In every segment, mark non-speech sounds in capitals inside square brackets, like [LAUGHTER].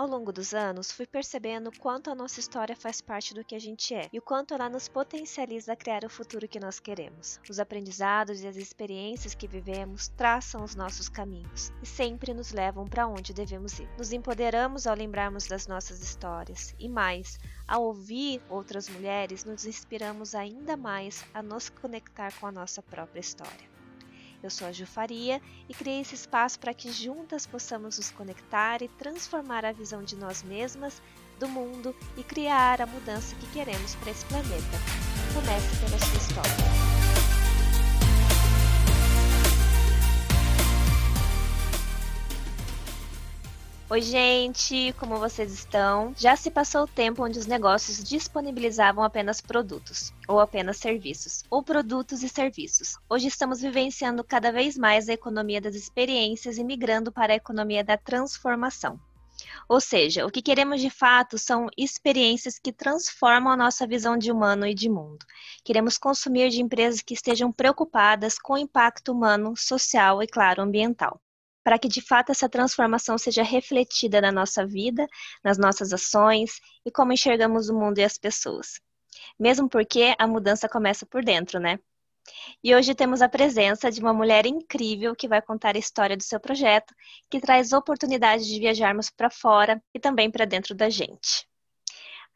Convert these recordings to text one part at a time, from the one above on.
Ao longo dos anos, fui percebendo quanto a nossa história faz parte do que a gente é e o quanto ela nos potencializa a criar o futuro que nós queremos. Os aprendizados e as experiências que vivemos traçam os nossos caminhos e sempre nos levam para onde devemos ir. Nos empoderamos ao lembrarmos das nossas histórias e mais, ao ouvir outras mulheres, nos inspiramos ainda mais a nos conectar com a nossa própria história. Eu sou a Ju Faria e criei esse espaço para que juntas possamos nos conectar e transformar a visão de nós mesmas, do mundo e criar a mudança que queremos para esse planeta. Comece pela sua história. Oi, gente, como vocês estão? Já se passou o tempo onde os negócios disponibilizavam apenas produtos, ou apenas serviços, ou produtos e serviços. Hoje estamos vivenciando cada vez mais a economia das experiências e migrando para a economia da transformação. Ou seja, o que queremos de fato são experiências que transformam a nossa visão de humano e de mundo. Queremos consumir de empresas que estejam preocupadas com o impacto humano, social e, claro, ambiental para que de fato essa transformação seja refletida na nossa vida, nas nossas ações e como enxergamos o mundo e as pessoas. Mesmo porque a mudança começa por dentro, né? E hoje temos a presença de uma mulher incrível que vai contar a história do seu projeto, que traz oportunidade de viajarmos para fora e também para dentro da gente.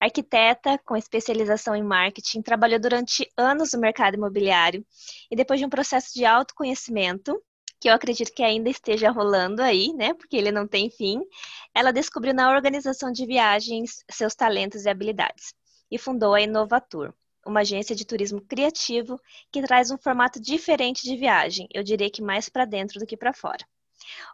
Arquiteta com especialização em marketing, trabalhou durante anos no mercado imobiliário e depois de um processo de autoconhecimento, que eu acredito que ainda esteja rolando aí, né? Porque ele não tem fim. Ela descobriu na organização de viagens seus talentos e habilidades e fundou a Inovatur, uma agência de turismo criativo que traz um formato diferente de viagem, eu diria que mais para dentro do que para fora.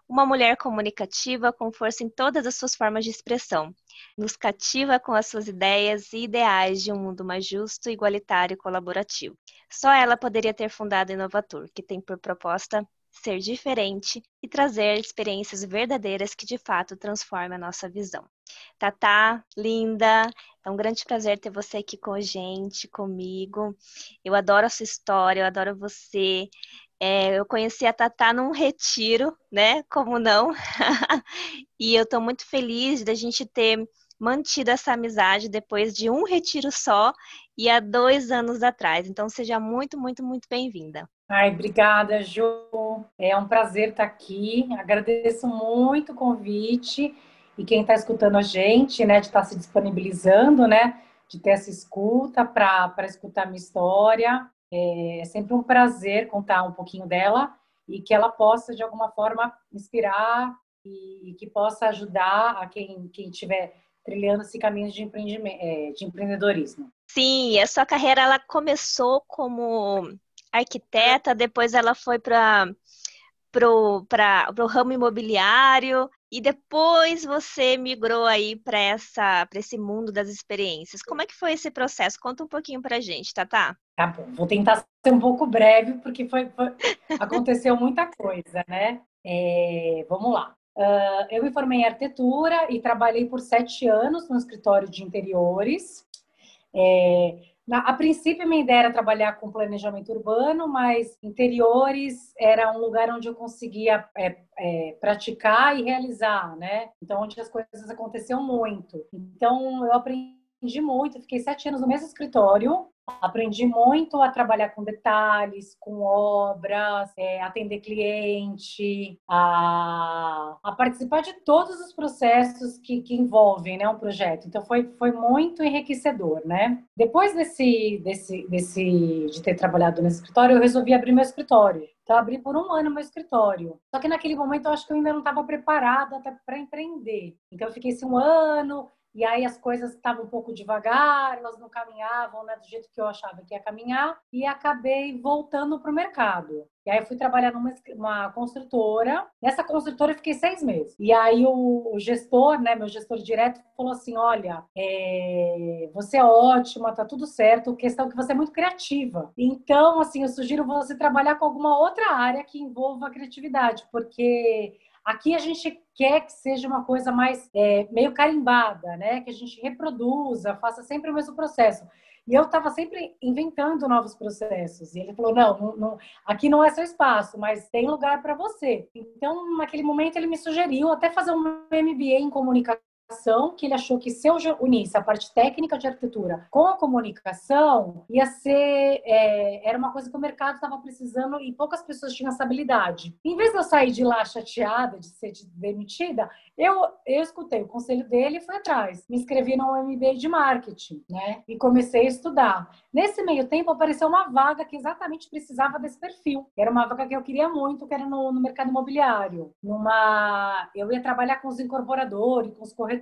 Uma mulher comunicativa com força em todas as suas formas de expressão, nos cativa com as suas ideias e ideais de um mundo mais justo, igualitário e colaborativo. Só ela poderia ter fundado a Inovatur, que tem por proposta ser diferente e trazer experiências verdadeiras que de fato transformem a nossa visão. Tatá, linda, é um grande prazer ter você aqui com a gente, comigo. Eu adoro a sua história, eu adoro você. É, eu conheci a Tatá num retiro, né? Como não? [LAUGHS] e eu estou muito feliz da gente ter mantido essa amizade depois de um retiro só e há dois anos atrás. Então, seja muito, muito, muito bem-vinda. Ai, obrigada, Ju. É um prazer estar aqui. Agradeço muito o convite e quem está escutando a gente, né, de estar tá se disponibilizando, né, de ter essa escuta para escutar minha história. É sempre um prazer contar um pouquinho dela e que ela possa, de alguma forma, inspirar e, que possa ajudar a quem, quem estiver trilhando esse caminho de, é, de empreendedorismo. Sim, a sua carreira ela começou como arquiteta, depois ela foi para o ramo imobiliário e depois você migrou aí para essa para esse mundo das experiências. Como é que foi esse processo? Conta um pouquinho para gente, Tatá. Tá bom, vou tentar ser um pouco breve porque foi, foi aconteceu muita coisa, né? É, vamos lá. Uh, eu me formei em arquitetura e trabalhei por sete anos no escritório de interiores. É, na, a princípio, minha ideia era trabalhar com planejamento urbano, mas interiores era um lugar onde eu conseguia é, é, praticar e realizar, né? Então, onde as coisas aconteciam muito. Então, eu aprendi muito, fiquei sete anos no mesmo escritório, Aprendi muito a trabalhar com detalhes, com obras, é, atender cliente, a, a, participar de todos os processos que, que envolvem né, um projeto. Então foi, foi muito enriquecedor, né? Depois desse, desse, desse, de ter trabalhado nesse escritório, eu resolvi abrir meu escritório. Então, abri por um ano meu escritório. Só que naquele momento eu acho que eu ainda não estava preparada para empreender. Então, eu fiquei esse um ano, e aí as coisas estavam um pouco devagar, elas não caminhavam né, do jeito que eu achava que ia caminhar, e acabei voltando para o mercado. E aí eu fui trabalhar numa uma construtora. Nessa construtora eu fiquei seis meses. E aí o, o gestor, né, meu gestor direto, falou assim: olha, é, você é ótima, tá tudo certo, questão é que você é muito criativa. Então, assim, eu sugiro você trabalhar com alguma outra área que envolva a criatividade, porque Aqui a gente quer que seja uma coisa mais é, meio carimbada, né? Que a gente reproduza, faça sempre o mesmo processo. E eu estava sempre inventando novos processos. E ele falou: não, não, não, aqui não é seu espaço, mas tem lugar para você. Então, naquele momento, ele me sugeriu até fazer um MBA em comunicação que ele achou que se eu unisse a parte técnica de arquitetura com a comunicação, ia ser. É, era uma coisa que o mercado estava precisando e poucas pessoas tinham essa habilidade. Em vez de eu sair de lá chateada de ser demitida, eu, eu escutei o conselho dele e fui atrás. Me inscrevi no MBA de marketing, né? E comecei a estudar. Nesse meio tempo, apareceu uma vaga que exatamente precisava desse perfil. Era uma vaga que eu queria muito, que era no, no mercado imobiliário. Numa, eu ia trabalhar com os incorporadores, com os corretores.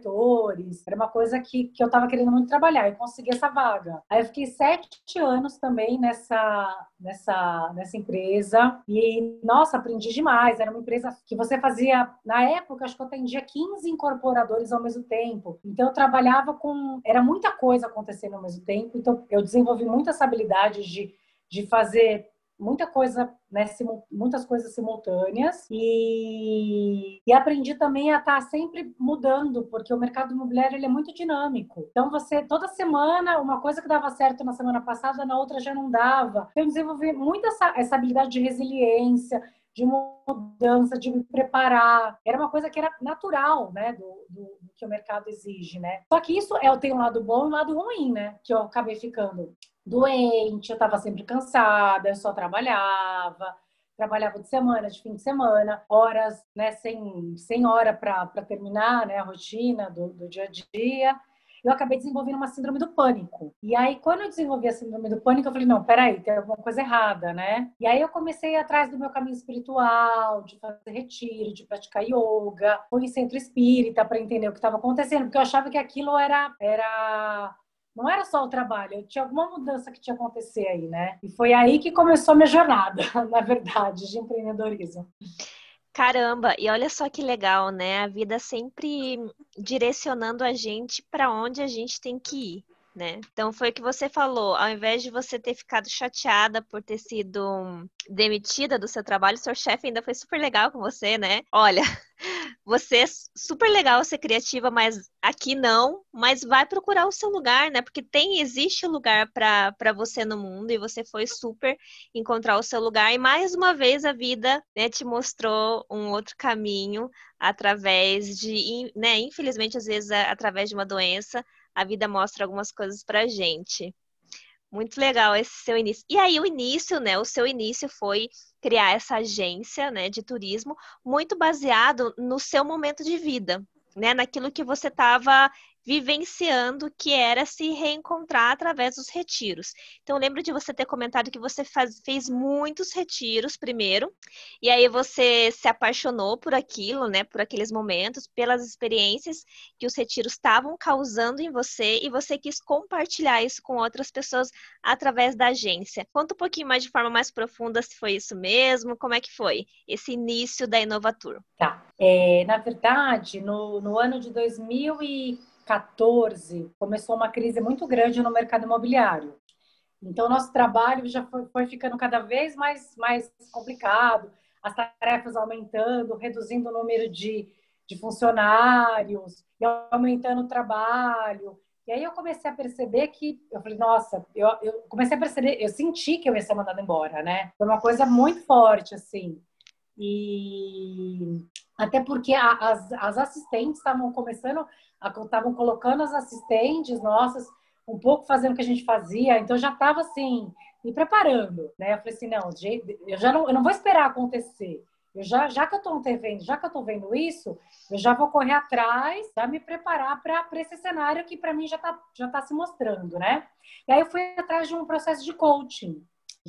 Era uma coisa que, que eu estava querendo muito trabalhar. Eu consegui essa vaga. Aí eu fiquei sete anos também nessa, nessa, nessa empresa. E, nossa, aprendi demais. Era uma empresa que você fazia, na época, acho que eu atendia 15 incorporadores ao mesmo tempo. Então, eu trabalhava com. Era muita coisa acontecendo ao mesmo tempo. Então, eu desenvolvi muitas habilidades de, de fazer muita coisa, né, muitas coisas simultâneas e, e aprendi também a estar sempre mudando, porque o mercado imobiliário ele é muito dinâmico. Então você toda semana uma coisa que dava certo na semana passada, na outra já não dava. Então, eu desenvolvi muito essa, essa habilidade de resiliência, de mudança, de me preparar. Era uma coisa que era natural, né, do, do, do que o mercado exige, né. Só que isso é, tem um lado bom e um lado ruim, né, que eu acabei ficando doente, eu estava sempre cansada, eu só trabalhava trabalhava de semana, de fim de semana, horas, né, sem, sem hora para terminar, né, a rotina do, do dia a dia eu acabei desenvolvendo uma síndrome do pânico. E aí, quando eu desenvolvi a síndrome do pânico, eu falei, não, peraí, tem alguma coisa errada, né? E aí eu comecei atrás do meu caminho espiritual, de fazer retiro, de praticar yoga, fui em centro espírita para entender o que estava acontecendo, porque eu achava que aquilo era, era não era só o trabalho, tinha alguma mudança que tinha que acontecer aí, né? E foi aí que começou a minha jornada, [LAUGHS] na verdade, de empreendedorismo. Caramba, e olha só que legal, né? A vida sempre direcionando a gente para onde a gente tem que ir. Né? Então foi o que você falou, ao invés de você ter ficado chateada por ter sido demitida do seu trabalho, seu chefe ainda foi super legal com você, né? Olha, [LAUGHS] você é super legal ser criativa, mas aqui não, mas vai procurar o seu lugar, né? Porque tem, existe lugar para você no mundo e você foi super encontrar o seu lugar. E mais uma vez a vida né, te mostrou um outro caminho através de, né? Infelizmente, às vezes, através de uma doença, a vida mostra algumas coisas pra gente. Muito legal esse seu início. E aí o início, né? O seu início foi criar essa agência, né, de turismo, muito baseado no seu momento de vida, né, naquilo que você estava vivenciando, que era se reencontrar através dos retiros. Então, lembro de você ter comentado que você faz, fez muitos retiros primeiro, e aí você se apaixonou por aquilo, né, por aqueles momentos, pelas experiências que os retiros estavam causando em você, e você quis compartilhar isso com outras pessoas através da agência. Conta um pouquinho mais de forma mais profunda se foi isso mesmo, como é que foi esse início da Inovatur. Tá. É, na verdade, no, no ano de 2000 e 2014, começou uma crise muito grande no mercado imobiliário. Então, nosso trabalho já foi, foi ficando cada vez mais, mais complicado, as tarefas aumentando, reduzindo o número de, de funcionários, e aumentando o trabalho. E aí eu comecei a perceber que, eu falei, nossa, eu, eu comecei a perceber, eu senti que eu ia ser mandada embora, né? Foi uma coisa muito forte, assim. E até porque as, as assistentes estavam começando estavam colocando as assistentes nossas um pouco fazendo o que a gente fazia, então já estava assim, me preparando, né? Eu falei assim, não, eu já não, eu não vou esperar acontecer. Eu já, já que eu estou vendo, já que eu estou vendo isso, eu já vou correr atrás, já me preparar para esse cenário que para mim já está já tá se mostrando, né? E aí eu fui atrás de um processo de coaching.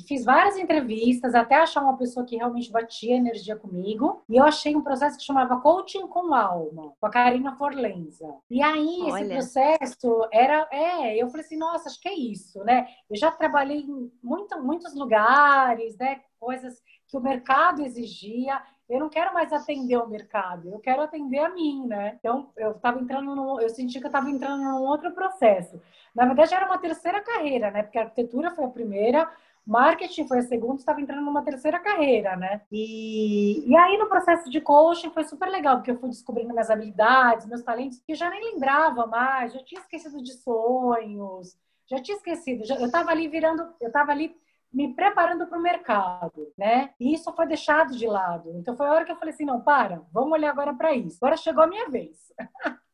Fiz várias entrevistas até achar uma pessoa que realmente batia energia comigo. E eu achei um processo que chamava Coaching com Alma, com a Karina Forlenza. E aí, Olha. esse processo era. É, eu falei assim, nossa, acho que é isso, né? Eu já trabalhei em muito, muitos lugares, né? Coisas que o mercado exigia. Eu não quero mais atender o mercado, eu quero atender a mim, né? Então, eu estava entrando no, eu senti que eu estava entrando num outro processo. Na verdade, era uma terceira carreira, né? Porque a arquitetura foi a primeira, Marketing foi a segunda, estava entrando numa terceira carreira, né? E, e aí no processo de coaching foi super legal, porque eu fui descobrindo minhas habilidades, meus talentos, que eu já nem lembrava mais, já tinha esquecido de sonhos, já tinha esquecido, já, eu estava ali virando, eu estava ali me preparando para o mercado, né? E isso foi deixado de lado. Então foi a hora que eu falei assim, não, para, vamos olhar agora para isso. Agora chegou a minha vez. [LAUGHS]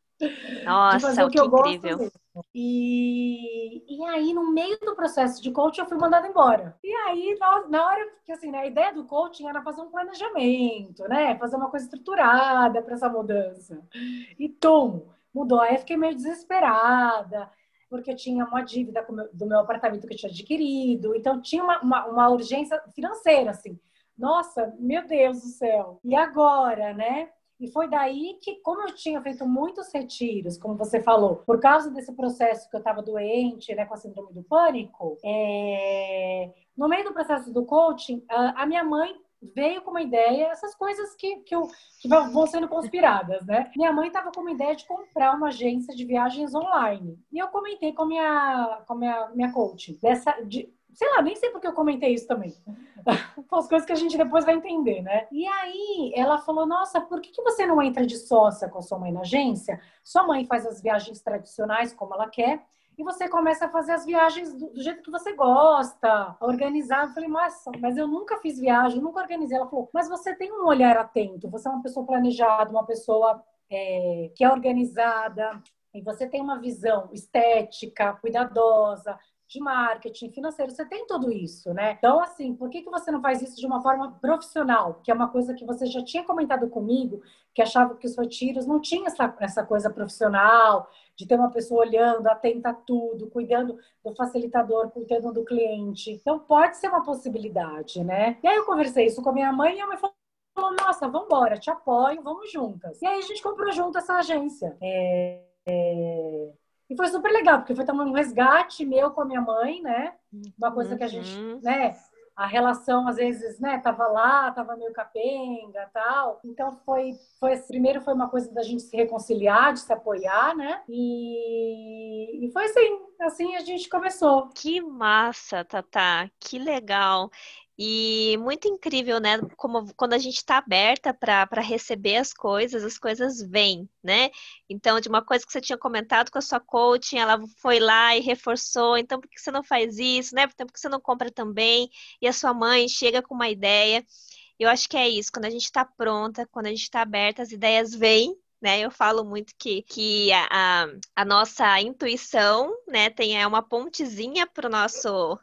Nossa, que, que incrível. E, e aí, no meio do processo de coaching, eu fui mandada embora. E aí, na, na hora que assim, né, a ideia do coaching era fazer um planejamento, né? Fazer uma coisa estruturada para essa mudança. E tum, mudou. Aí eu fiquei meio desesperada porque eu tinha uma dívida do meu apartamento que eu tinha adquirido, então tinha uma, uma, uma urgência financeira, assim. Nossa, meu Deus do céu! E agora, né? E foi daí que, como eu tinha feito muitos retiros, como você falou, por causa desse processo que eu estava doente, né, com a síndrome do pânico, é... no meio do processo do coaching, a minha mãe veio com uma ideia, essas coisas que, que, eu, que vão sendo conspiradas, né? Minha mãe estava com uma ideia de comprar uma agência de viagens online. E eu comentei com a minha, com minha, minha coach, dessa, de, sei lá, nem sei porque eu comentei isso também. [LAUGHS] As coisas que a gente depois vai entender, né? E aí ela falou: Nossa, por que, que você não entra de sócia com a sua mãe na agência? Sua mãe faz as viagens tradicionais como ela quer e você começa a fazer as viagens do, do, jeito que você gosta, organizar. Eu falei, mas, mas eu nunca fiz viagem, nunca organizei. Ela falou, mas você tem um olhar atento, você é uma pessoa planejada, uma pessoa é, que é organizada, e você tem uma visão estética, cuidadosa, de marketing, financeiro, você tem tudo isso, né? Então, assim, por que, que você não faz isso de uma forma profissional? Que é uma coisa que você já tinha comentado comigo, que achava que os retiros não tinha essa, essa coisa profissional, de ter uma pessoa olhando, atenta a tudo, cuidando do facilitador, cuidando do cliente. Então, pode ser uma possibilidade, né? E aí eu conversei isso com a minha mãe e a mãe falou, nossa, vamos embora, te apoio, vamos juntas. E aí a gente comprou junto essa agência. É, é... E foi super legal, porque foi também um resgate meu com a minha mãe, né? Uma coisa uhum. que a gente, uhum. né? A relação, às vezes, né? Tava lá, tava meio capenga tal. Então, foi, foi... Primeiro foi uma coisa da gente se reconciliar, de se apoiar, né? E, e foi assim, assim a gente começou. Que massa, Tatá! Que legal! E muito incrível, né? Como quando a gente está aberta para receber as coisas, as coisas vêm, né? Então, de uma coisa que você tinha comentado com a sua coaching, ela foi lá e reforçou. Então, por que você não faz isso, né? Então, por que você não compra também? E a sua mãe chega com uma ideia. Eu acho que é isso. Quando a gente está pronta, quando a gente está aberta, as ideias vêm, né? Eu falo muito que, que a, a nossa intuição, né, tem é uma pontezinha para o nosso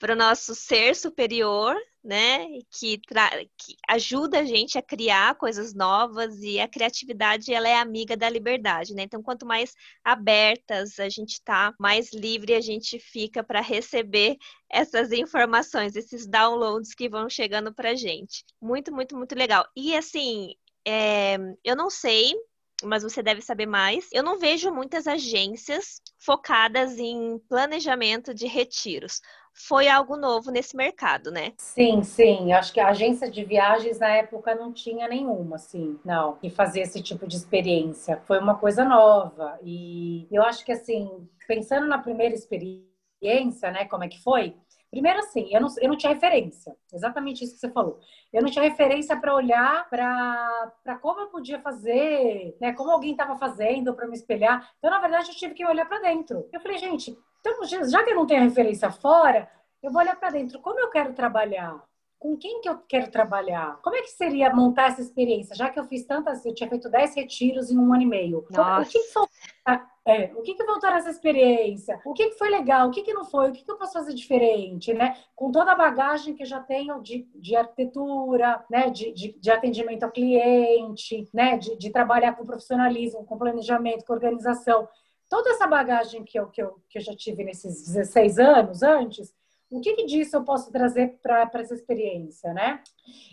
para o nosso ser superior, né? Que, que, ajuda a gente a criar coisas novas e a criatividade ela é amiga da liberdade, né? Então, quanto mais abertas a gente está, mais livre a gente fica para receber essas informações, esses downloads que vão chegando para gente. Muito, muito, muito legal. E assim, é, eu não sei mas você deve saber mais. Eu não vejo muitas agências focadas em planejamento de retiros foi algo novo nesse mercado, né? Sim, sim. Acho que a agência de viagens na época não tinha nenhuma, assim, não, que fazia esse tipo de experiência. Foi uma coisa nova. E eu acho que, assim, pensando na primeira experiência, né, como é que foi? Primeiro, assim, eu não, eu não tinha referência. Exatamente isso que você falou. Eu não tinha referência para olhar para como eu podia fazer, né? Como alguém estava fazendo para me espelhar. Então, na verdade, eu tive que olhar para dentro. Eu falei, gente, então, já que eu não tenho referência fora, eu vou olhar para dentro. Como eu quero trabalhar? Com quem que eu quero trabalhar? Como é que seria montar essa experiência? Já que eu fiz tantas, eu tinha feito 10 retiros em um ano e meio. Nossa. O que, que é, o que, que voltou nessa experiência? O que, que foi legal? O que, que não foi? O que, que eu posso fazer diferente, né? Com toda a bagagem que eu já tenho de, de arquitetura, né? De, de, de atendimento ao cliente, né? De, de trabalhar com profissionalismo, com planejamento, com organização toda essa bagagem que eu, que eu, que eu já tive nesses 16 anos antes, o que, que disso eu posso trazer para essa experiência, né?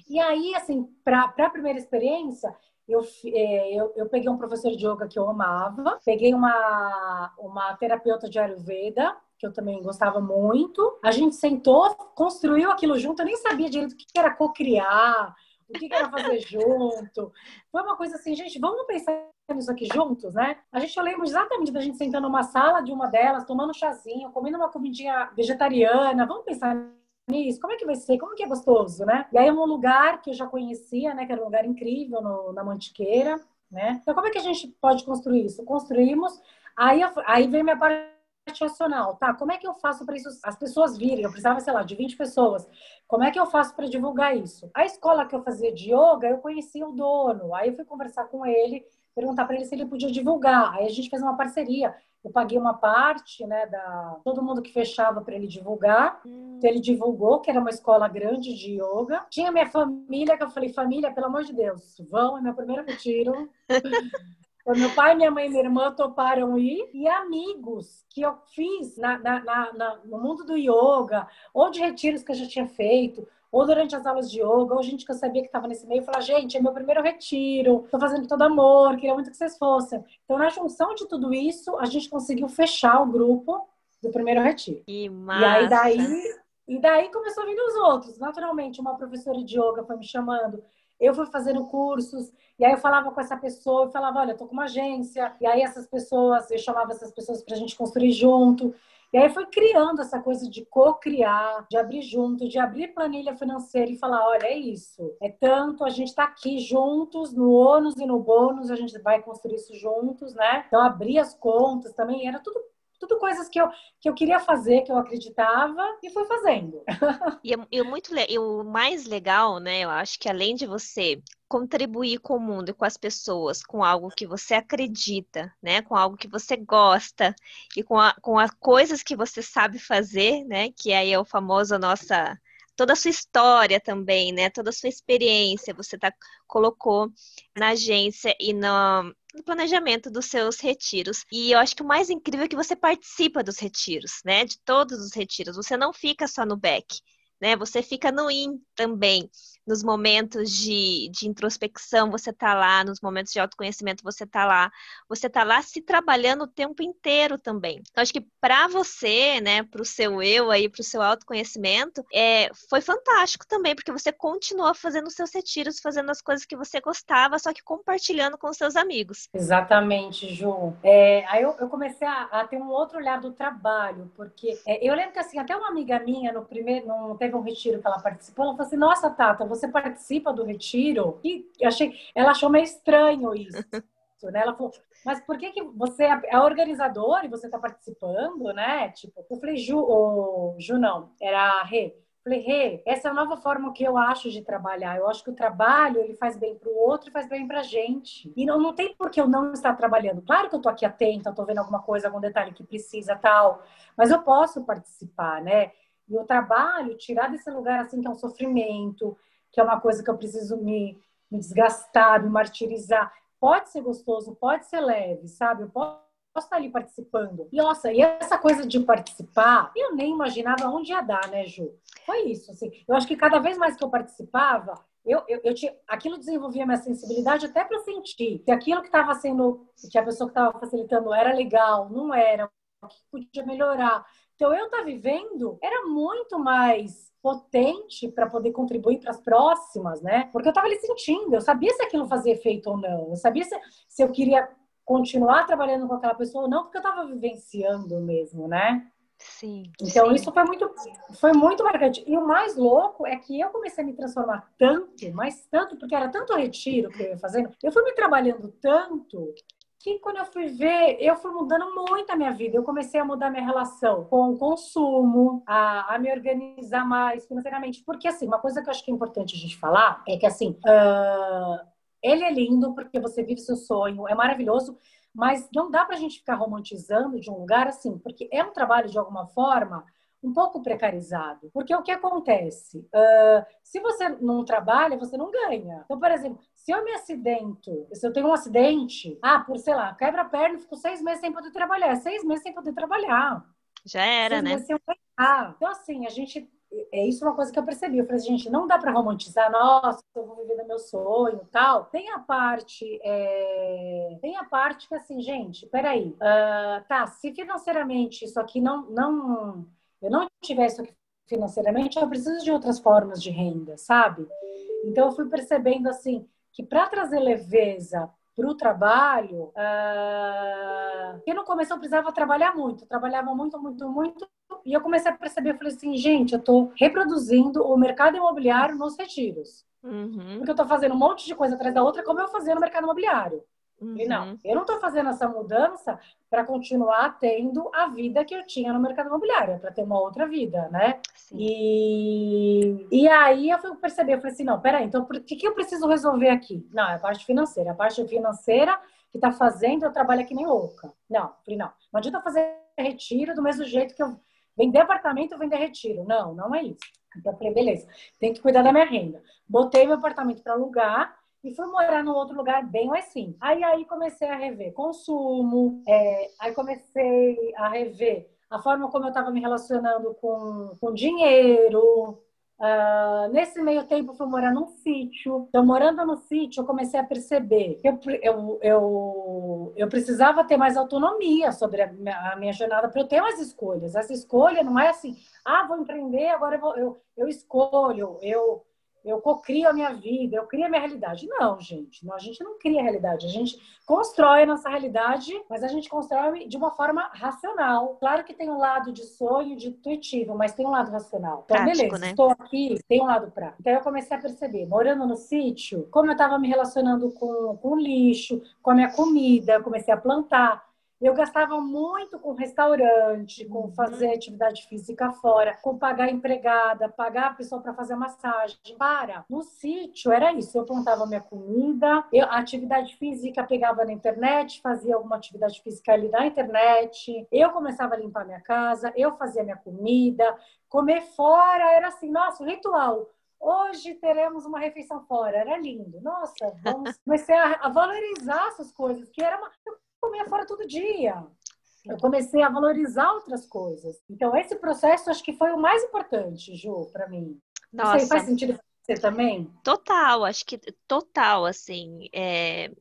E aí, assim, para a primeira experiência, eu, é, eu, eu, peguei um professor de yoga que eu amava, peguei uma, uma terapeuta de Ayurveda, que eu também gostava muito. A gente sentou, construiu aquilo junto, eu nem sabia direito o que era co-criar, o que era fazer junto. Foi uma coisa assim, gente, vamos pensar nisso aqui juntos, né? A gente, eu lembro exatamente da gente sentando numa sala de uma delas, tomando um chazinho, comendo uma comidinha vegetariana. Vamos pensar nisso? Como é que vai ser? Como que é gostoso, né? E aí, um lugar que eu já conhecia, né? Que era um lugar incrível no, na Mantiqueira, né? Então, como é que a gente pode construir isso? Construímos. Aí, aí vem minha parte racional, tá? Como é que eu faço para isso as pessoas virem? Eu precisava, sei lá, de 20 pessoas. Como é que eu faço para divulgar isso? A escola que eu fazia de yoga, eu conhecia o dono. Aí eu fui conversar com ele perguntar para ele se ele podia divulgar. Aí a gente fez uma parceria. Eu paguei uma parte, né, da todo mundo que fechava para ele divulgar. Então ele divulgou que era uma escola grande de yoga. Tinha minha família, que eu falei, família, pelo amor de Deus, vão, é meu primeiro retiro. [LAUGHS] meu pai, minha mãe e minha irmã toparam ir, e amigos que eu fiz na, na, na, no mundo do yoga, ou de retiros que eu já tinha feito, ou durante as aulas de yoga, ou gente que eu sabia que estava nesse meio, falar, gente, é meu primeiro retiro, estou fazendo todo amor, queria muito que vocês fossem. Então, na junção de tudo isso, a gente conseguiu fechar o grupo do primeiro retiro. Que massa. E aí daí, e daí começou a vir os outros. Naturalmente, uma professora de yoga foi me chamando, eu fui fazendo cursos, e aí eu falava com essa pessoa, eu falava, olha, eu tô com uma agência, e aí essas pessoas, eu chamava essas pessoas para a gente construir junto. E aí foi criando essa coisa de co-criar, de abrir junto, de abrir planilha financeira e falar, olha, é isso. É tanto, a gente está aqui juntos, no ônus e no bônus, a gente vai construir isso juntos, né? Então, abrir as contas também, era tudo tudo coisas que eu, que eu queria fazer, que eu acreditava e fui fazendo. [LAUGHS] E, é, e, é muito, e o mais legal, né? Eu acho que além de você contribuir com o mundo e com as pessoas, com algo que você acredita, né? Com algo que você gosta e com, a, com as coisas que você sabe fazer, né? Que aí é o famoso nossa toda a sua história também, né? Toda a sua experiência, você tá, colocou na agência e no, no planejamento dos seus retiros. E eu acho que o mais incrível é que você participa dos retiros, né? De todos os retiros. Você não fica só no back né? Você fica no in também, nos momentos de, de introspecção, você tá lá, nos momentos de autoconhecimento, você tá lá, você tá lá se trabalhando o tempo inteiro também. Então, acho que para você, né, para o seu eu aí, para o seu autoconhecimento, é, foi fantástico também, porque você continuou fazendo os seus retiros, fazendo as coisas que você gostava, só que compartilhando com os seus amigos. Exatamente, Ju. É, aí eu, eu comecei a, a, ter um outro olhar do trabalho, porque é, eu lembro que assim, até uma amiga minha no primeiro, teve um retiro que ela participou, ela falou assim: Nossa, Tata, você participa do retiro? E achei, ela achou meio estranho isso. [LAUGHS] né? Ela falou, mas por que, que você é, é organizador e você está participando, né? Tipo, eu falei, Ju, ou, Ju não, era a Rê. Falei, Rê, essa é a nova forma que eu acho de trabalhar. Eu acho que o trabalho ele faz bem para o outro e faz bem para a gente. E não, não tem por que eu não estar trabalhando. Claro que eu estou aqui atenta, estou vendo alguma coisa, algum detalhe que precisa tal, mas eu posso participar, né? E o trabalho, tirar desse lugar assim que é um sofrimento, que é uma coisa que eu preciso me, me desgastar, me martirizar, pode ser gostoso, pode ser leve, sabe? Eu posso estar ali participando. E nossa, e essa coisa de participar, eu nem imaginava onde ia dar, né, Ju? Foi isso, assim. Eu acho que cada vez mais que eu participava, eu, eu, eu tinha, aquilo desenvolvia minha sensibilidade até para sentir se aquilo que estava sendo, que a pessoa que estava facilitando era legal, não era, o que podia melhorar. Então, eu estar tá vivendo era muito mais potente para poder contribuir para as próximas, né? Porque eu estava ali sentindo, eu sabia se aquilo fazia efeito ou não, eu sabia se, se eu queria continuar trabalhando com aquela pessoa ou não, porque eu estava vivenciando mesmo, né? Sim. Então sim. isso foi muito, foi muito marcante. E o mais louco é que eu comecei a me transformar tanto, mas tanto, porque era tanto retiro que eu ia fazendo, eu fui me trabalhando tanto que quando eu fui ver, eu fui mudando muito a minha vida. Eu comecei a mudar minha relação com o consumo, a, a me organizar mais financeiramente. Porque, assim, uma coisa que eu acho que é importante a gente falar é que, assim, uh, ele é lindo porque você vive seu sonho, é maravilhoso, mas não dá pra gente ficar romantizando de um lugar assim, porque é um trabalho, de alguma forma, um pouco precarizado. Porque o que acontece? Uh, se você não trabalha, você não ganha. Então, por exemplo, se eu me acidento, se eu tenho um acidente, ah, por sei lá, quebra a perna e fico seis meses sem poder trabalhar, seis meses sem poder trabalhar. Já era, seis né? Sem ah, então, assim, a gente. É isso uma coisa que eu percebi. Eu falei, gente, não dá para romantizar, nossa, eu vou viver do meu sonho tal. Tem a parte. É... Tem a parte que, assim, gente, peraí. Uh, tá, se financeiramente isso aqui não, não eu não tiver isso aqui financeiramente, eu preciso de outras formas de renda, sabe? Então eu fui percebendo assim que para trazer leveza para o trabalho, uh, que no começo eu precisava trabalhar muito, eu trabalhava muito, muito, muito, e eu comecei a perceber, eu falei assim, gente, eu estou reproduzindo o mercado imobiliário nos retiros. Uhum. Porque eu estou fazendo um monte de coisa atrás da outra, como eu fazia no mercado imobiliário. Uhum. E não, eu não estou fazendo essa mudança para continuar tendo a vida que eu tinha no mercado imobiliário, é para ter uma outra vida, né? Sim. E, e aí eu fui perceber, eu falei assim, não, peraí, então por que, que eu preciso resolver aqui? Não, é a parte financeira. A parte financeira que está fazendo, eu trabalho que nem louca. Não, falei, não. Não adianta fazer retiro do mesmo jeito que eu vender apartamento, vender retiro. Não, não é isso. Então, eu falei, beleza, tem que cuidar da minha renda. Botei meu apartamento para alugar e fui morar num outro lugar bem mais simples. Aí, aí comecei a rever consumo, é, aí comecei a rever a forma como eu estava me relacionando com, com dinheiro, Uh, nesse meio tempo, fui morar num sítio. Então, morando no sítio, eu comecei a perceber que eu, eu, eu, eu precisava ter mais autonomia sobre a minha, a minha jornada para eu ter mais escolhas. Essa escolha não é assim, ah, vou empreender, agora eu, vou, eu, eu escolho, eu, eu cocrio a minha vida, eu crio a minha realidade. Não, gente, não, a gente não cria a realidade, a gente constrói a nossa realidade, mas a gente constrói de uma forma racional. Claro que tem um lado de sonho, de intuitivo, mas tem um lado racional. Então, Prático, beleza, né? estou aqui, tem um lado prático. Então, eu comecei a perceber, morando no sítio, como eu estava me relacionando com, com lixo, com a minha comida, eu comecei a plantar. Eu gastava muito com restaurante, com uhum. fazer atividade física fora, com pagar empregada, pagar a pessoa para fazer massagem. Para, no sítio era isso. Eu plantava minha comida, eu, a atividade física pegava na internet, fazia alguma atividade física ali na internet. Eu começava a limpar minha casa, eu fazia minha comida, comer fora era assim, nossa, um ritual. Hoje teremos uma refeição fora. Era lindo. Nossa, vamos [LAUGHS] comecei a, a valorizar essas coisas, que era uma comia fora todo dia. Eu comecei a valorizar outras coisas. Então, esse processo acho que foi o mais importante, Ju, para mim. Nossa. Não sei, faz sentido para você também? Total, acho que total, assim. É...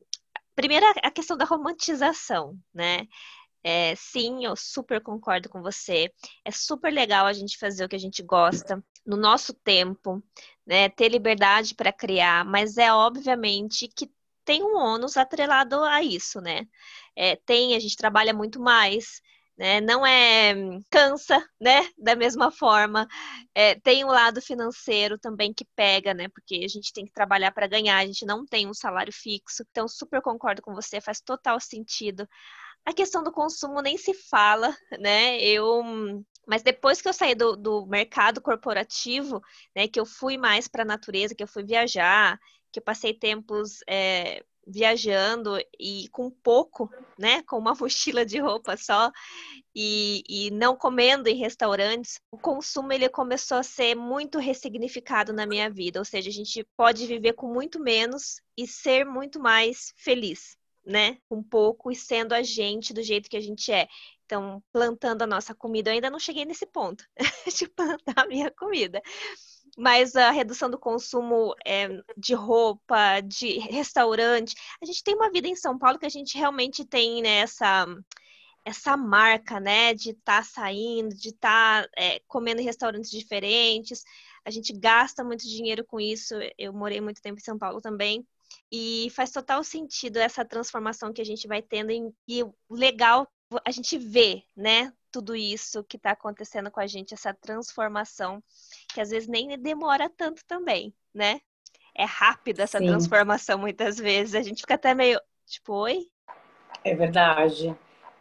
Primeiro, a questão da romantização, né? É, sim, eu super concordo com você. É super legal a gente fazer o que a gente gosta no nosso tempo, né? Ter liberdade para criar, mas é obviamente que tem um ônus atrelado a isso, né? É, tem, a gente trabalha muito mais, né? Não é cansa, né? Da mesma forma, é, tem o um lado financeiro também que pega, né? Porque a gente tem que trabalhar para ganhar, a gente não tem um salário fixo. Então, super concordo com você, faz total sentido. A questão do consumo nem se fala, né? Eu mas depois que eu saí do, do mercado corporativo, né, que eu fui mais para a natureza, que eu fui viajar, que eu passei tempos é, viajando e com pouco, né, com uma [LAUGHS] mochila de roupa só e, e, não comendo em restaurantes, o consumo ele começou a ser muito ressignificado na minha vida. Ou seja, a gente pode viver com muito menos e ser muito mais feliz, né, com pouco e sendo a gente do jeito que a gente é. Então, plantando a nossa comida, eu ainda não cheguei nesse ponto [LAUGHS] de plantar a minha comida mas a redução do consumo é, de roupa, de restaurante. A gente tem uma vida em São Paulo que a gente realmente tem né, essa, marca, né, de estar tá saindo, de estar tá, é, comendo em restaurantes diferentes. A gente gasta muito dinheiro com isso. Eu morei muito tempo em São Paulo também. E faz total sentido essa transformação que a gente vai tendo. Em, e o legal, a gente vê, né? tudo isso que está acontecendo com a gente, essa transformação, que às vezes nem demora tanto também, né? É rápida essa Sim. transformação muitas vezes, a gente fica até meio tipo, oi? É verdade.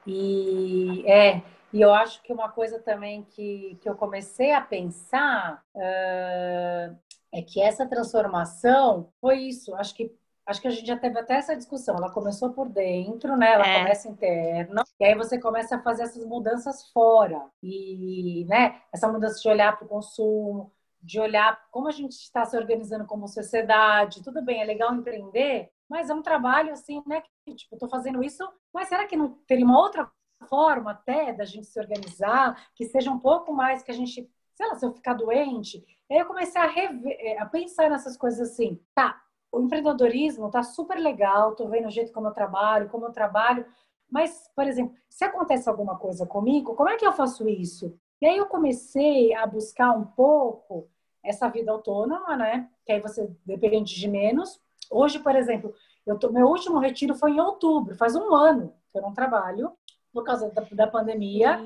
E é, e eu acho que uma coisa também que, que eu comecei a pensar uh, é que essa transformação foi isso. Acho que acho que a gente já teve até essa discussão. Ela começou por dentro, né? Ela é. começa interna, e aí você começa a fazer essas mudanças fora. E, né, essa mudança de olhar para o consumo, de olhar como a gente está se organizando como sociedade. Tudo bem, é legal empreender, mas é um trabalho assim, né? Que, tipo, tô fazendo isso, mas será que não teria uma outra forma até da gente se organizar, que seja um pouco mais que a gente, sei lá, se eu ficar doente, aí eu comecei a, rever, a pensar nessas coisas assim, tá, o empreendedorismo está super legal, estou vendo o jeito como eu trabalho, como eu trabalho, mas, por exemplo, se acontece alguma coisa comigo, como é que eu faço isso? E aí eu comecei a buscar um pouco essa vida autônoma, né? Que aí você depende de menos. Hoje, por exemplo, eu tô, meu último retiro foi em outubro, faz um ano que eu não trabalho por causa da, da pandemia.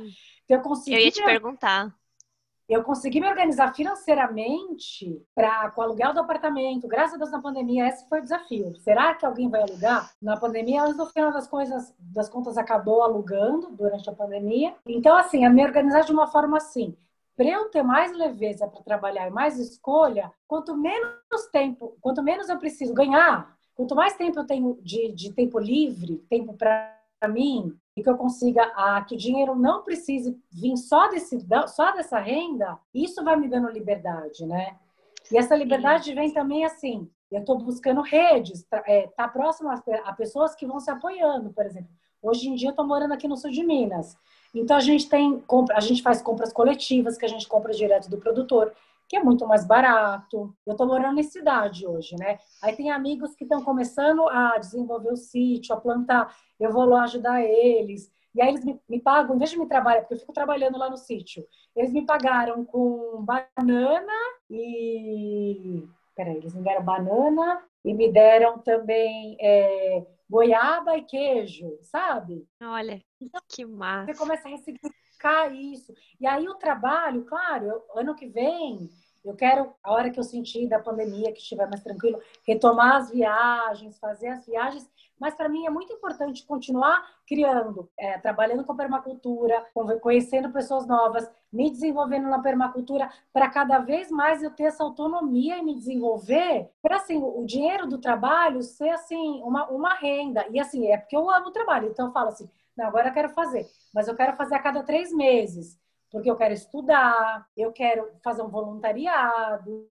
Então eu consegui. Eu ia te perguntar eu consegui me organizar financeiramente para com o aluguel do apartamento. Graças a Deus na pandemia esse foi o desafio. Será que alguém vai alugar? Na pandemia, mas no final das coisas, das contas acabou alugando durante a pandemia. Então assim, a me organizar de uma forma assim, para eu ter mais leveza para trabalhar e mais escolha, quanto menos tempo, quanto menos eu preciso ganhar, Quanto mais tempo eu tenho de, de tempo livre, tempo para mim, e que eu consiga ah, que o dinheiro não precise vir só desse só dessa renda, isso vai me dando liberdade, né? E essa liberdade vem também assim, eu estou buscando redes, tá, é, tá próximo a, a, pessoas que vão se apoiando, por exemplo. Hoje em dia eu estou morando aqui no sul de Minas, então a gente tem a gente faz compras coletivas que a gente compra direto do produtor que é muito mais barato. Eu estou morando em cidade hoje, né? Aí tem amigos que estão começando a desenvolver o sítio, a plantar. Eu vou lá ajudar eles. E aí eles me, me pagam, em vez de me trabalhar, porque eu fico trabalhando lá no sítio, eles me pagaram com banana e. Peraí, eles me deram banana e me deram também é, goiaba e queijo, sabe? Olha, então, que massa. Você começa a ressignificar isso. E aí o trabalho, claro, eu, ano que vem eu quero, a hora que eu sentir da pandemia, que estiver mais tranquilo, retomar as viagens, fazer as viagens. Mas para mim é muito importante continuar criando, é, trabalhando com permacultura, conhecendo pessoas novas, me desenvolvendo na permacultura, para cada vez mais eu ter essa autonomia e me desenvolver, para assim, o dinheiro do trabalho ser assim, uma, uma renda. E assim, é porque eu amo o trabalho, então eu falo assim, não, agora eu quero fazer, mas eu quero fazer a cada três meses porque eu quero estudar, eu quero fazer um voluntariado,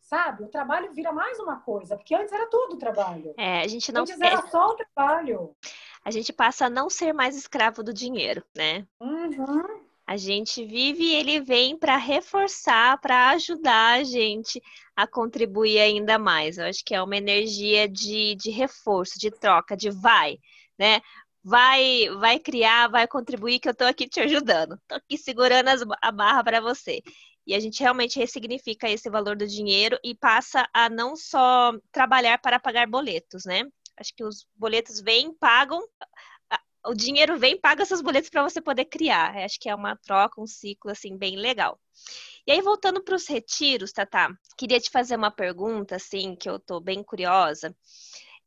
sabe? O trabalho vira mais uma coisa, porque antes era tudo trabalho. É, a gente não antes era só o trabalho. A gente passa a não ser mais escravo do dinheiro, né? Uhum. A gente vive e ele vem para reforçar, para ajudar a gente a contribuir ainda mais. Eu acho que é uma energia de, de reforço, de troca, de vai, né? Vai, vai criar, vai contribuir, que eu estou aqui te ajudando. Estou aqui segurando as, a barra para você. E a gente realmente ressignifica esse valor do dinheiro e passa a não só trabalhar para pagar boletos, né? Acho que os boletos vêm, pagam, o dinheiro vem, paga seus boletos para você poder criar. Acho que é uma troca, um ciclo assim bem legal. E aí voltando para os retiros, Tata, queria te fazer uma pergunta assim que eu estou bem curiosa.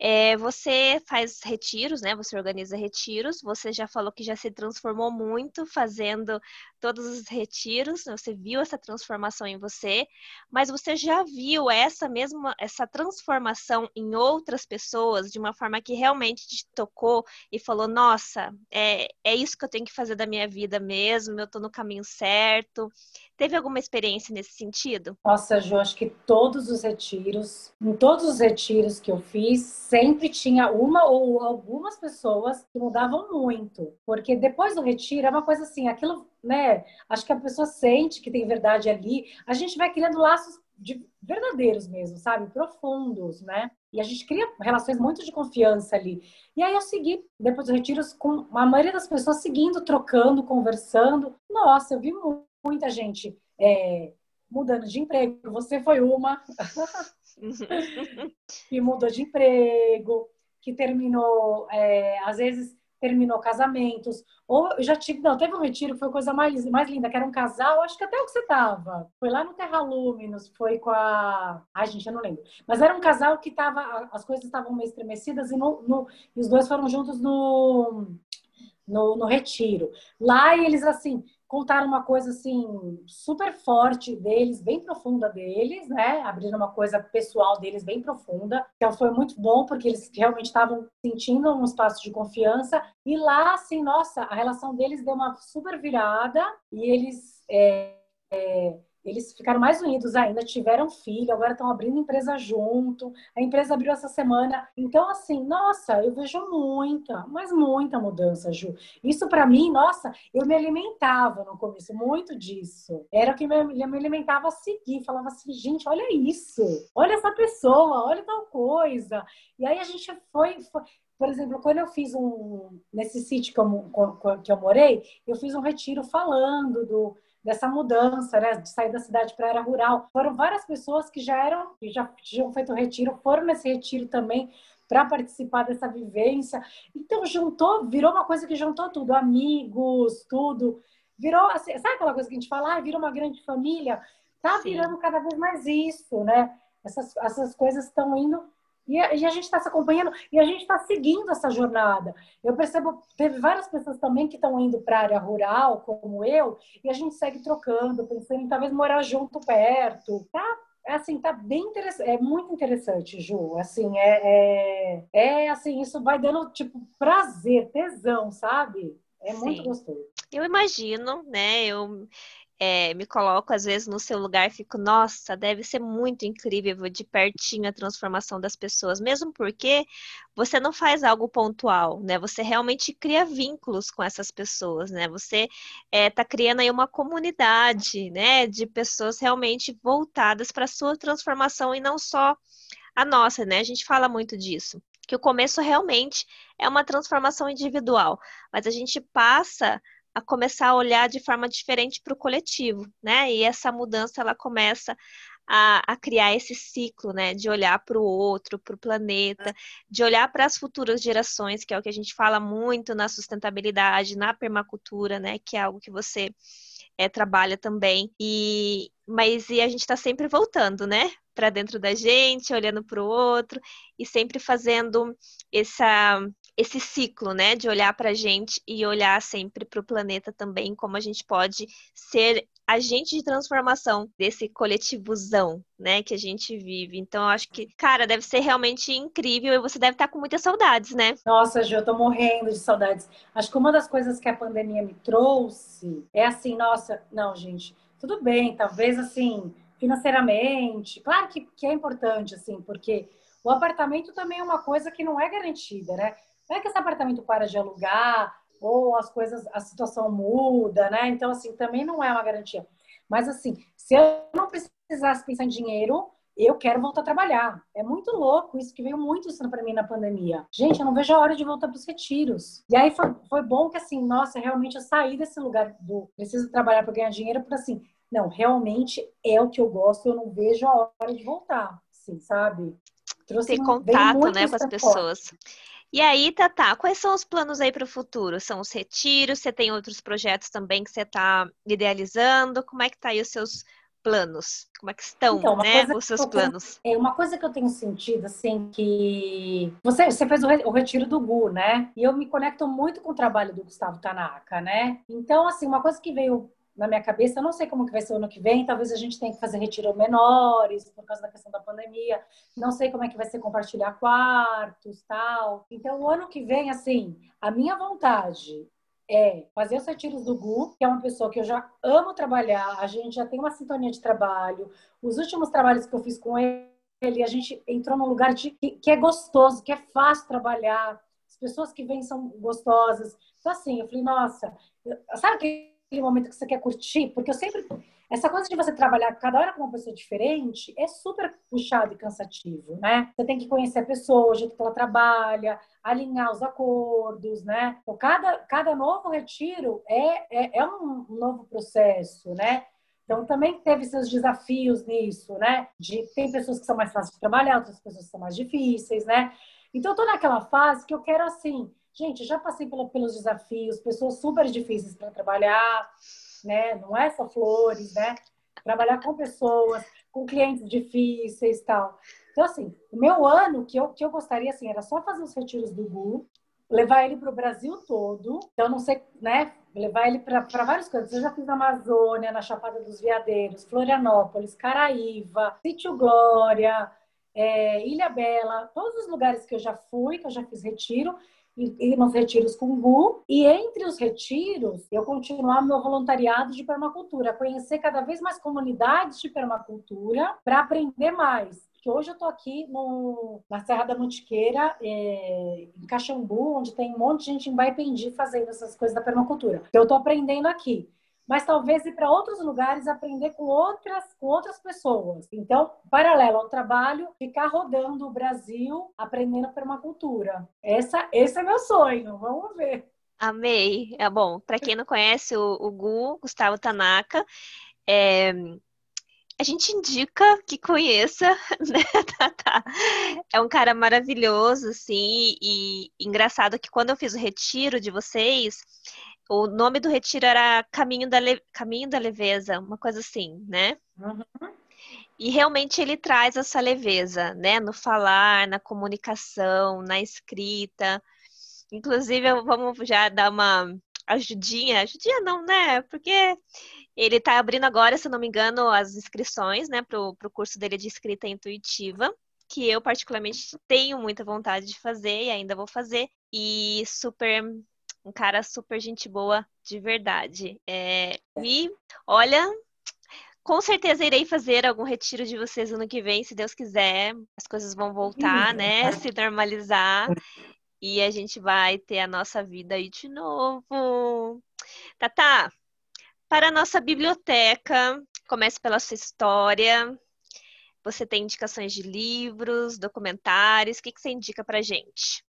É, você faz retiros, né? Você organiza retiros. Você já falou que já se transformou muito fazendo todos os retiros. Você viu essa transformação em você, mas você já viu essa mesma essa transformação em outras pessoas de uma forma que realmente te tocou e falou: Nossa, é, é isso que eu tenho que fazer da minha vida mesmo. Eu estou no caminho certo. Teve alguma experiência nesse sentido? Nossa, Ju, acho que todos os retiros, em todos os retiros que eu fiz, sempre tinha uma ou algumas pessoas que mudavam muito. Porque depois do retiro é uma coisa assim, aquilo, né? Acho que a pessoa sente que tem verdade ali. A gente vai criando laços de verdadeiros mesmo, sabe? Profundos, né? E a gente cria relações muito de confiança ali. E aí eu segui, depois dos retiros, com a maioria das pessoas seguindo, trocando, conversando. Nossa, eu vi muita gente é, mudando de emprego. Você foi uma [LAUGHS] que mudou de emprego, que terminou, é, às vezes terminou casamentos. Ou eu já tive, não, teve um retiro que foi a coisa mais, mais linda, que era um casal, acho que até o que você tava. Foi lá no Terra Luminous, foi com a. Ai, gente, eu não lembro. Mas era um casal que tava, as coisas estavam meio estremecidas e, no, no, e os dois foram juntos no, no, no retiro. Lá eles, assim, contaram uma coisa assim super forte deles, bem profunda deles, né? Abriram uma coisa pessoal deles bem profunda. Então foi muito bom porque eles realmente estavam sentindo um espaço de confiança e lá, assim, nossa, a relação deles deu uma super virada e eles é, é, eles ficaram mais unidos ainda, tiveram filho, agora estão abrindo empresa junto. A empresa abriu essa semana. Então, assim, nossa, eu vejo muita, mas muita mudança, Ju. Isso para mim, nossa, eu me alimentava no começo muito disso. Era o que me, me alimentava a seguir. Falava assim, gente, olha isso, olha essa pessoa, olha tal coisa. E aí a gente foi, foi por exemplo, quando eu fiz um nesse sítio que eu, que eu morei, eu fiz um retiro falando do dessa mudança, né, de sair da cidade para a área rural. Foram várias pessoas que já eram, que já tinham feito o retiro, foram nesse retiro também para participar dessa vivência. Então juntou, virou uma coisa que juntou tudo, amigos, tudo. Virou, assim, sabe aquela coisa que a gente fala, ah, virou uma grande família? Tá Sim. virando cada vez mais isso, né? Essas, essas coisas estão indo e a, e a gente está se acompanhando e a gente está seguindo essa jornada. Eu percebo, teve várias pessoas também que estão indo para a área rural, como eu, e a gente segue trocando, pensando em talvez morar junto perto, tá? é assim, tá bem interessante, é muito interessante, Ju. Assim, é, é, é assim, isso vai dando tipo prazer, tesão, sabe? É Sim. muito gostoso. Eu imagino, né? Eu é, me coloco às vezes no seu lugar fico, nossa, deve ser muito incrível de pertinho a transformação das pessoas, mesmo porque você não faz algo pontual, né? Você realmente cria vínculos com essas pessoas, né? Você está é, criando aí uma comunidade, né? De pessoas realmente voltadas para a sua transformação e não só a nossa, né? A gente fala muito disso que o começo realmente é uma transformação individual, mas a gente passa a começar a olhar de forma diferente para o coletivo, né? E essa mudança ela começa a, a criar esse ciclo, né? De olhar para o outro, para o planeta, de olhar para as futuras gerações, que é o que a gente fala muito na sustentabilidade, na permacultura, né? Que é algo que você é, trabalha também. E mas e a gente está sempre voltando, né? Para dentro da gente, olhando para o outro e sempre fazendo essa esse ciclo, né, de olhar para a gente e olhar sempre para o planeta também, como a gente pode ser agente de transformação desse coletivozão, né, que a gente vive. Então, eu acho que, cara, deve ser realmente incrível e você deve estar com muitas saudades, né? Nossa, Ju, eu tô morrendo de saudades. Acho que uma das coisas que a pandemia me trouxe é assim, nossa, não, gente, tudo bem, talvez assim, financeiramente, claro que, que é importante, assim, porque o apartamento também é uma coisa que não é garantida, né? Não é que esse apartamento para de alugar ou as coisas, a situação muda, né? Então, assim, também não é uma garantia. Mas, assim, se eu não precisasse pensar em dinheiro, eu quero voltar a trabalhar. É muito louco isso que veio muito isso para mim na pandemia. Gente, eu não vejo a hora de voltar para os retiros. E aí foi, foi bom que, assim, nossa, realmente eu saí desse lugar do preciso trabalhar para ganhar dinheiro, para assim, não, realmente é o que eu gosto, eu não vejo a hora de voltar, assim, sabe? Trouxe Ter contato, né, com as pessoas. Forte. E aí, Tatá, quais são os planos aí para o futuro? São os retiros? Você tem outros projetos também que você está idealizando? Como é que tá aí os seus planos? Como é que estão, então, né, os seus planos? é uma coisa que eu tenho sentido, assim, que você, você fez o, o, retiro do Gu, né? E eu me conecto muito com o trabalho do Gustavo Tanaka, né? Então, assim, uma coisa que veio na minha cabeça. Eu não sei como que vai ser o ano que vem. Talvez a gente tenha que fazer retiro menores por causa da questão da pandemia. Não sei como é que vai ser compartilhar quartos, tal. Então, o ano que vem, assim, a minha vontade é fazer os retiros do Gu, que é uma pessoa que eu já amo trabalhar. A gente já tem uma sintonia de trabalho. Os últimos trabalhos que eu fiz com ele, a gente entrou num lugar de, que, é gostoso, que é fácil trabalhar. As pessoas que vêm são gostosas. Então, assim, eu falei, nossa, sabe que aquele momento que você quer curtir, porque eu sempre. Essa coisa de você trabalhar cada hora com uma pessoa diferente é super puxado e cansativo, né? Você tem que conhecer a pessoa, o jeito que ela trabalha, alinhar os acordos, né? Então, cada, cada novo retiro é, é, é um novo processo, né? Então, também teve seus desafios nisso, né? De, tem pessoas que são mais fáceis de trabalhar, outras pessoas que são mais difíceis, né? Então, eu tô naquela fase que eu quero, assim, Gente, já passei pelos desafios, pessoas super difíceis para trabalhar, né? Não é só flores, né? Trabalhar com pessoas, com clientes difíceis tal. Então, assim, o meu ano que eu, que eu gostaria, assim, era só fazer os retiros do Gu, levar ele para o Brasil todo. Então, não sei, né? Levar ele para vários cantos. Eu já fiz na Amazônia, na Chapada dos Veadeiros, Florianópolis, Caraíva, Sítio Glória, é, Ilha Bela, todos os lugares que eu já fui, que eu já fiz retiro ir nos retiros com Gu. E entre os retiros, eu continuar meu voluntariado de permacultura, conhecer cada vez mais comunidades de permacultura para aprender mais. Hoje eu estou aqui no, na Serra da Mantiqueira, é, em Caxambu, onde tem um monte de gente em Baipendi fazendo essas coisas da permacultura. Eu estou aprendendo aqui mas talvez ir para outros lugares aprender com outras, com outras pessoas. Então, paralelo ao trabalho, ficar rodando o Brasil aprendendo permacultura. Essa, esse é meu sonho. Vamos ver. Amei. É bom. Para quem não conhece o, o Gu, Gustavo Tanaka, é, a gente indica que conheça, [LAUGHS] né, Tata? É um cara maravilhoso, assim, e engraçado que quando eu fiz o retiro de vocês, o nome do retiro era Caminho da, Le... Caminho da Leveza, uma coisa assim, né? Uhum. E realmente ele traz essa leveza, né? No falar, na comunicação, na escrita. Inclusive, vamos já dar uma ajudinha, ajudinha não, né? Porque ele está abrindo agora, se não me engano, as inscrições, né, para o curso dele de escrita intuitiva, que eu particularmente tenho muita vontade de fazer e ainda vou fazer. E super, um cara super gente boa de verdade. É, e olha, com certeza irei fazer algum retiro de vocês ano que vem, se Deus quiser. As coisas vão voltar, né? Se normalizar. E a gente vai ter a nossa vida aí de novo. Tata, para a nossa biblioteca, comece pela sua história. Você tem indicações de livros, documentários? O que, que você indica para gente?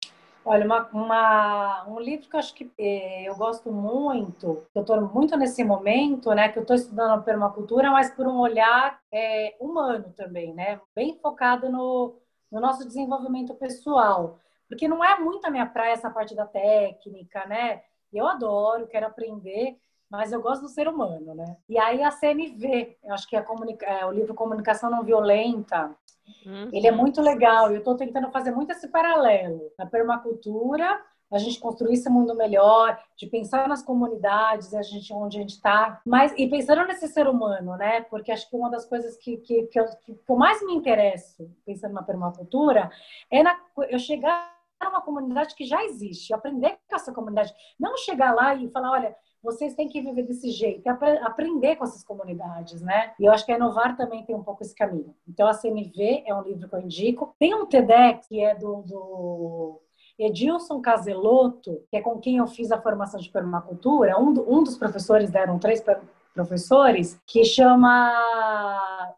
Olha, uma, uma, um livro que eu acho que eh, eu gosto muito, que eu estou muito nesse momento, né, que eu estou estudando permacultura, mas por um olhar é, humano também, né, bem focado no, no nosso desenvolvimento pessoal, porque não é muito a minha praia essa parte da técnica, né, eu adoro, quero aprender, mas eu gosto do ser humano, né? E aí a CNV, eu acho que é, é o livro Comunicação Não Violenta, uhum. ele é muito legal. Eu estou tentando fazer muito esse paralelo na permacultura, a gente construir esse mundo melhor, de pensar nas comunidades, a gente onde a gente está, mas e pensando nesse ser humano, né? Porque acho que uma das coisas que, que, que, eu, que eu mais me interesso pensando na permacultura é na, eu chegar numa comunidade que já existe, aprender com essa comunidade, não chegar lá e falar, olha, vocês têm que viver desse jeito, aprender com essas comunidades, né? E eu acho que a Inovar também tem um pouco esse caminho. Então, a CMV é um livro que eu indico. Tem um TEDx que é do, do Edilson Caseloto, que é com quem eu fiz a formação de permacultura. Um, do, um dos professores, deram três professores, que chama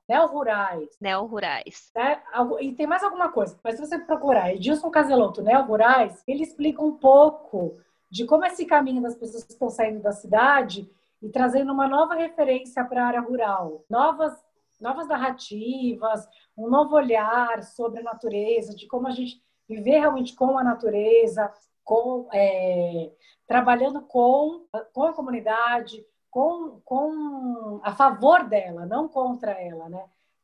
Neo Rurais. Neo Rurais. É, e tem mais alguma coisa, mas se você procurar Edilson Caseloto, Neo Rurais, ele explica um pouco de como esse caminho das pessoas que estão saindo da cidade e trazendo uma nova referência para a área rural, novas novas narrativas, um novo olhar sobre a natureza, de como a gente viver realmente com a natureza, com é, trabalhando com, com a comunidade, com, com a favor dela, não contra ela, né?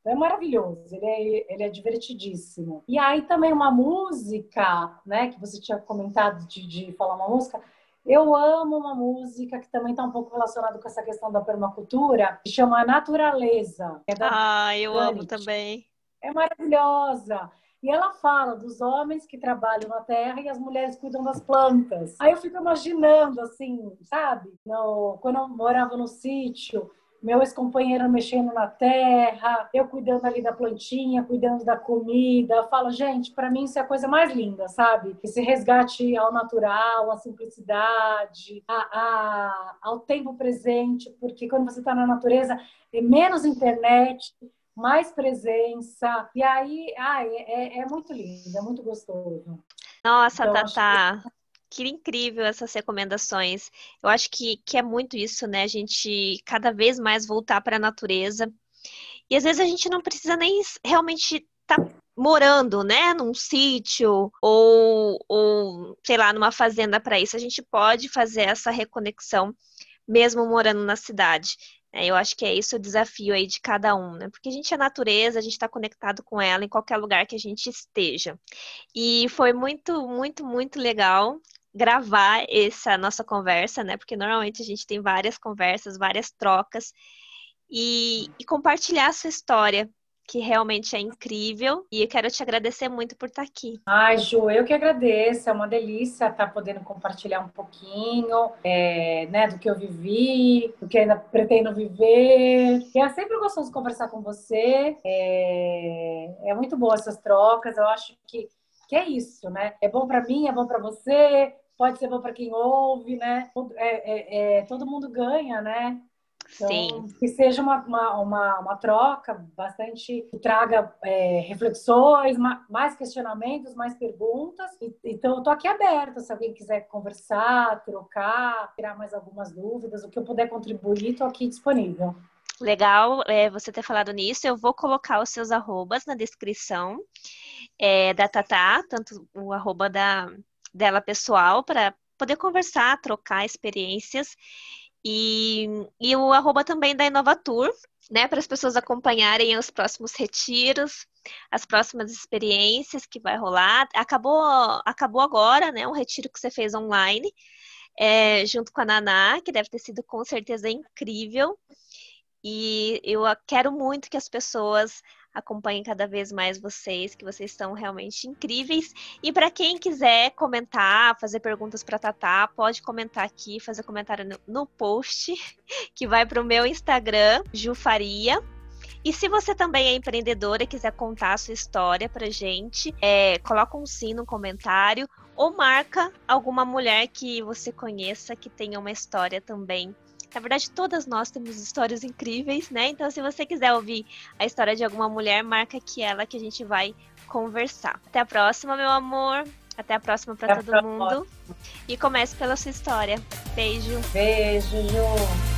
É maravilhoso, ele é, ele é divertidíssimo. E aí também uma música, né, que você tinha comentado de, de falar uma música, eu amo uma música que também está um pouco relacionada com essa questão da permacultura, que chama Naturaleza. É ah, eu amo também. É maravilhosa. E ela fala dos homens que trabalham na terra e as mulheres cuidam das plantas. Aí eu fico imaginando, assim, sabe? No, quando eu morava no sítio, meu ex-companheiro mexendo na terra, eu cuidando ali da plantinha, cuidando da comida. Eu falo, gente, para mim isso é a coisa mais linda, sabe? Esse resgate ao natural, à simplicidade, a, a, ao tempo presente, porque quando você está na natureza, é menos internet, mais presença. E aí, ai, é, é muito lindo, é muito gostoso. Nossa, então, Tatá. Que... Que incrível essas recomendações. Eu acho que, que é muito isso, né? A gente cada vez mais voltar para a natureza. E às vezes a gente não precisa nem realmente estar tá morando, né, num sítio ou, ou, sei lá, numa fazenda para isso. A gente pode fazer essa reconexão mesmo morando na cidade. É, eu acho que é isso o desafio aí de cada um, né? Porque a gente é natureza, a gente está conectado com ela em qualquer lugar que a gente esteja. E foi muito, muito, muito legal gravar essa nossa conversa, né? Porque normalmente a gente tem várias conversas, várias trocas e, e compartilhar a sua história, que realmente é incrível. E eu quero te agradecer muito por estar aqui. Ai, Ju, eu que agradeço. É uma delícia estar podendo compartilhar um pouquinho é, né, do que eu vivi, do que ainda pretendo viver. E é sempre gostoso conversar com você. É, é muito boa essas trocas. Eu acho que, que é isso, né? É bom para mim, é bom para você, pode ser bom para quem ouve, né? É, é, é, todo mundo ganha, né? Então, Sim. Que seja uma, uma, uma, uma troca bastante que traga é, reflexões, mais questionamentos, mais perguntas. Então, eu tô aqui aberta. Se alguém quiser conversar, trocar, tirar mais algumas dúvidas, o que eu puder contribuir, estou aqui disponível. Legal é, você ter falado nisso. Eu vou colocar os seus arrobas na descrição é, da Tatá, tanto o arroba da, dela pessoal, para poder conversar, trocar experiências. E, e o arroba também da Inovatur, né, para as pessoas acompanharem os próximos retiros, as próximas experiências que vai rolar. Acabou, acabou agora, né, um retiro que você fez online. é, junto com a Naná, que deve ter sido com certeza incrível. E eu quero muito que as pessoas acompanhem cada vez mais vocês, que vocês são realmente incríveis. E para quem quiser comentar, fazer perguntas para Tatá, pode comentar aqui, fazer comentário no, no post [LAUGHS] que vai para o meu Instagram, Jufaria. E se você também é empreendedora e quiser contar a sua história pra gente, é, coloca um sim no comentário ou marca alguma mulher que você conheça que tenha uma história também na verdade, todas nós temos histórias incríveis, né? Então, se você quiser ouvir a história de alguma mulher, marca aqui ela que a gente vai conversar. Até a próxima, meu amor. Até a próxima para todo mundo. E comece pela sua história. Beijo. Beijo, Ju.